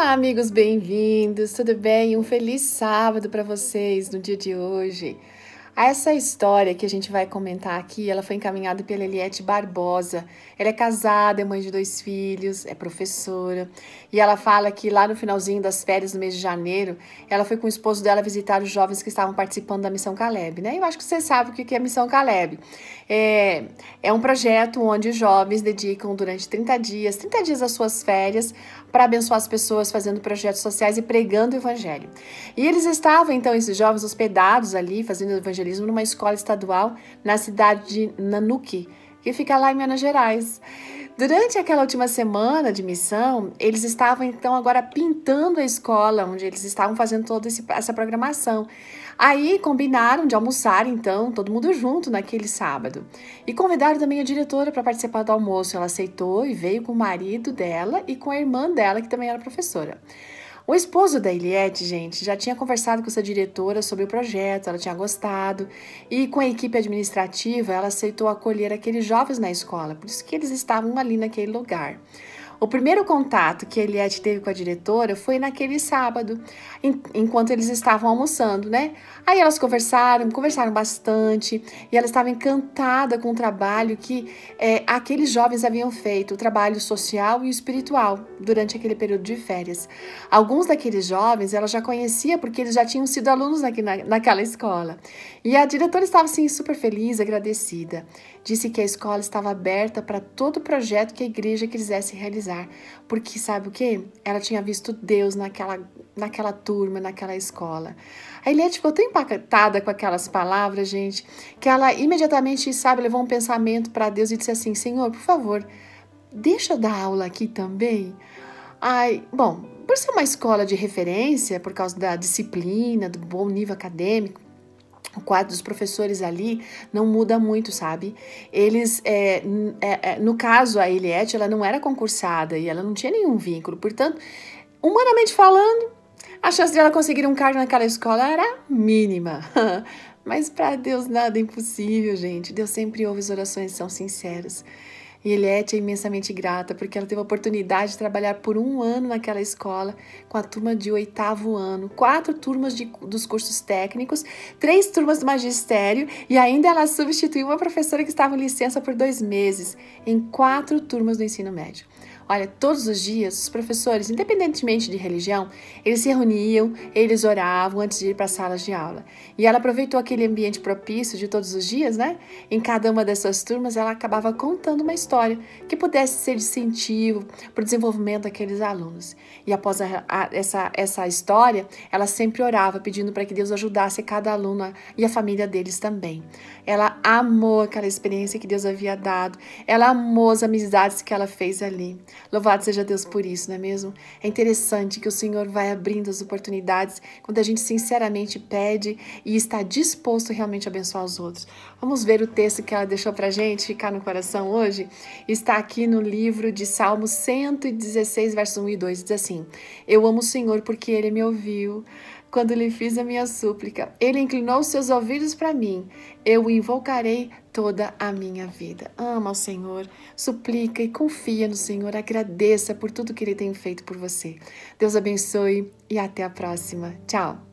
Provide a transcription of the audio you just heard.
Olá, amigos, bem-vindos. Tudo bem? Um feliz sábado para vocês no dia de hoje. Essa história que a gente vai comentar aqui, ela foi encaminhada pela Eliette Barbosa. Ela é casada, é mãe de dois filhos, é professora. E ela fala que lá no finalzinho das férias, no mês de janeiro, ela foi com o esposo dela visitar os jovens que estavam participando da Missão Caleb, né? Eu acho que você sabe o que é a Missão Caleb. É, é um projeto onde os jovens dedicam durante 30 dias, 30 dias das suas férias, para abençoar as pessoas fazendo projetos sociais e pregando o evangelho. E eles estavam, então, esses jovens hospedados ali, fazendo evangelismo numa escola estadual na cidade de Nanuque, que fica lá em Minas Gerais. Durante aquela última semana de missão, eles estavam então agora pintando a escola onde eles estavam fazendo toda essa programação. Aí combinaram de almoçar então, todo mundo junto naquele sábado. E convidaram também a diretora para participar do almoço. Ela aceitou e veio com o marido dela e com a irmã dela, que também era professora. O esposo da Eliette, gente, já tinha conversado com essa diretora sobre o projeto, ela tinha gostado, e com a equipe administrativa, ela aceitou acolher aqueles jovens na escola, por isso que eles estavam ali naquele lugar. O primeiro contato que Eliette teve com a diretora foi naquele sábado, enquanto eles estavam almoçando, né? Aí elas conversaram, conversaram bastante, e ela estava encantada com o trabalho que é, aqueles jovens haviam feito, o trabalho social e espiritual, durante aquele período de férias. Alguns daqueles jovens ela já conhecia porque eles já tinham sido alunos na, naquela escola. E a diretora estava assim super feliz, agradecida. Disse que a escola estava aberta para todo projeto que a igreja quisesse realizar porque sabe o que? Ela tinha visto Deus naquela, naquela turma, naquela escola. A Eliette ficou tão impactada com aquelas palavras, gente, que ela imediatamente, sabe, levou um pensamento para Deus e disse assim: Senhor, por favor, deixa eu dar aula aqui também. Ai, bom, por ser uma escola de referência, por causa da disciplina, do bom nível acadêmico, o quadro dos professores ali não muda muito, sabe? Eles, é, é, é, no caso, a Eliette, ela não era concursada e ela não tinha nenhum vínculo. Portanto, humanamente falando, a chance de ela conseguir um cargo naquela escola era mínima. Mas para Deus nada é impossível, gente. Deus sempre ouve as orações são sinceras. E Eliette é imensamente grata porque ela teve a oportunidade de trabalhar por um ano naquela escola com a turma de oitavo ano, quatro turmas de, dos cursos técnicos, três turmas do magistério e ainda ela substituiu uma professora que estava em licença por dois meses em quatro turmas do ensino médio. Olha, todos os dias, os professores, independentemente de religião, eles se reuniam, eles oravam antes de ir para as salas de aula. E ela aproveitou aquele ambiente propício de todos os dias, né? Em cada uma dessas turmas, ela acabava contando uma história que pudesse ser de incentivo para o desenvolvimento daqueles alunos. E após a, a, essa, essa história, ela sempre orava, pedindo para que Deus ajudasse cada aluno e a família deles também. Ela amou aquela experiência que Deus havia dado, ela amou as amizades que ela fez ali. Louvado seja Deus por isso, não é mesmo? É interessante que o Senhor vai abrindo as oportunidades quando a gente sinceramente pede e está disposto realmente a abençoar os outros. Vamos ver o texto que ela deixou para gente ficar no coração hoje? Está aqui no livro de Salmos 116, versos 1 e 2. Diz assim: Eu amo o Senhor porque ele me ouviu quando lhe fiz a minha súplica. Ele inclinou seus ouvidos para mim. Eu o invocarei toda a minha vida. Ama o Senhor, suplica e confia no Senhor. Agradeça por tudo que ele tem feito por você. Deus abençoe e até a próxima. Tchau.